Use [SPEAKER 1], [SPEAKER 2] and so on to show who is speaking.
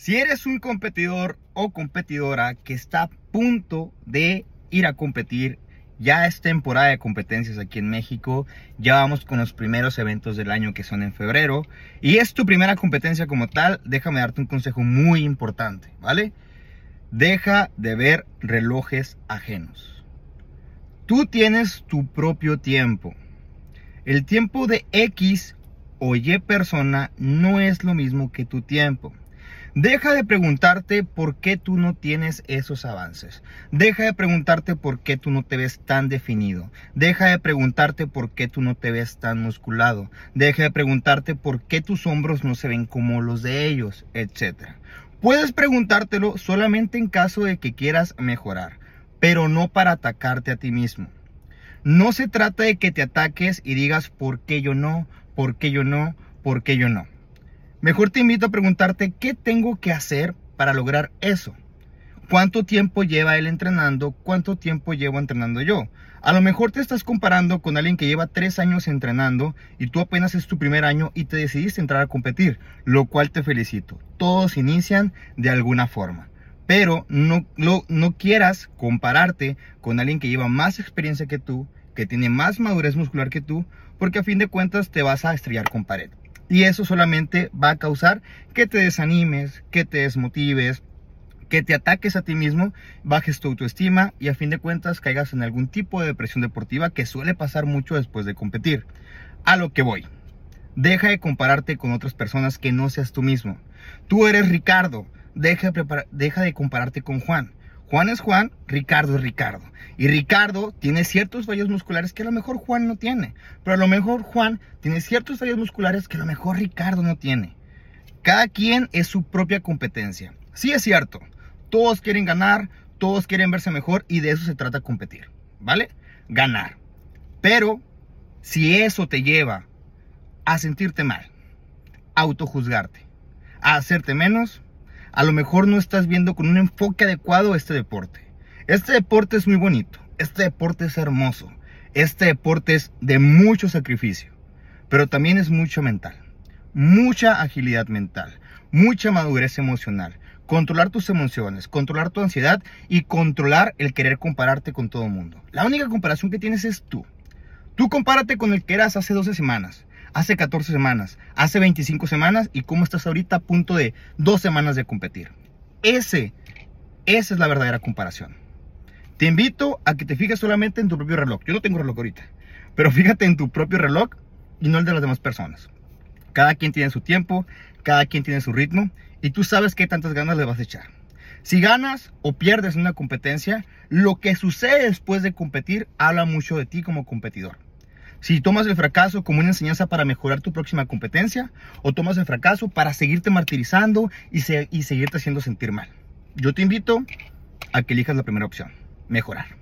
[SPEAKER 1] Si eres un competidor o competidora que está a punto de ir a competir, ya es temporada de competencias aquí en México, ya vamos con los primeros eventos del año que son en febrero y es tu primera competencia como tal, déjame darte un consejo muy importante, ¿vale? Deja de ver relojes ajenos. Tú tienes tu propio tiempo. El tiempo de X o Y persona no es lo mismo que tu tiempo. Deja de preguntarte por qué tú no tienes esos avances. Deja de preguntarte por qué tú no te ves tan definido. Deja de preguntarte por qué tú no te ves tan musculado. Deja de preguntarte por qué tus hombros no se ven como los de ellos, etc. Puedes preguntártelo solamente en caso de que quieras mejorar, pero no para atacarte a ti mismo. No se trata de que te ataques y digas por qué yo no, por qué yo no, por qué yo no. Mejor te invito a preguntarte qué tengo que hacer para lograr eso. ¿Cuánto tiempo lleva él entrenando? ¿Cuánto tiempo llevo entrenando yo? A lo mejor te estás comparando con alguien que lleva tres años entrenando y tú apenas es tu primer año y te decidiste entrar a competir, lo cual te felicito. Todos inician de alguna forma. Pero no, no quieras compararte con alguien que lleva más experiencia que tú, que tiene más madurez muscular que tú, porque a fin de cuentas te vas a estrellar con pared. Y eso solamente va a causar que te desanimes, que te desmotives, que te ataques a ti mismo, bajes tu autoestima y a fin de cuentas caigas en algún tipo de depresión deportiva que suele pasar mucho después de competir. A lo que voy. Deja de compararte con otras personas que no seas tú mismo. Tú eres Ricardo. Deja de, deja de compararte con Juan. Juan es Juan, Ricardo es Ricardo. Y Ricardo tiene ciertos fallos musculares que a lo mejor Juan no tiene. Pero a lo mejor Juan tiene ciertos fallos musculares que a lo mejor Ricardo no tiene. Cada quien es su propia competencia. Sí es cierto, todos quieren ganar, todos quieren verse mejor y de eso se trata competir. ¿Vale? Ganar. Pero si eso te lleva a sentirte mal, a autojuzgarte, a hacerte menos, a lo mejor no estás viendo con un enfoque adecuado este deporte. Este deporte es muy bonito, este deporte es hermoso, este deporte es de mucho sacrificio, pero también es mucho mental, mucha agilidad mental, mucha madurez emocional, controlar tus emociones, controlar tu ansiedad y controlar el querer compararte con todo el mundo. La única comparación que tienes es tú. Tú compárate con el que eras hace 12 semanas hace 14 semanas, hace 25 semanas y cómo estás ahorita a punto de dos semanas de competir. Ese, esa es la verdadera comparación. Te invito a que te fijes solamente en tu propio reloj. Yo no tengo reloj ahorita, pero fíjate en tu propio reloj y no el de las demás personas. Cada quien tiene su tiempo, cada quien tiene su ritmo y tú sabes qué tantas ganas le vas a echar. Si ganas o pierdes en una competencia, lo que sucede después de competir habla mucho de ti como competidor. Si tomas el fracaso como una enseñanza para mejorar tu próxima competencia o tomas el fracaso para seguirte martirizando y, y seguirte haciendo sentir mal. Yo te invito a que elijas la primera opción, mejorar.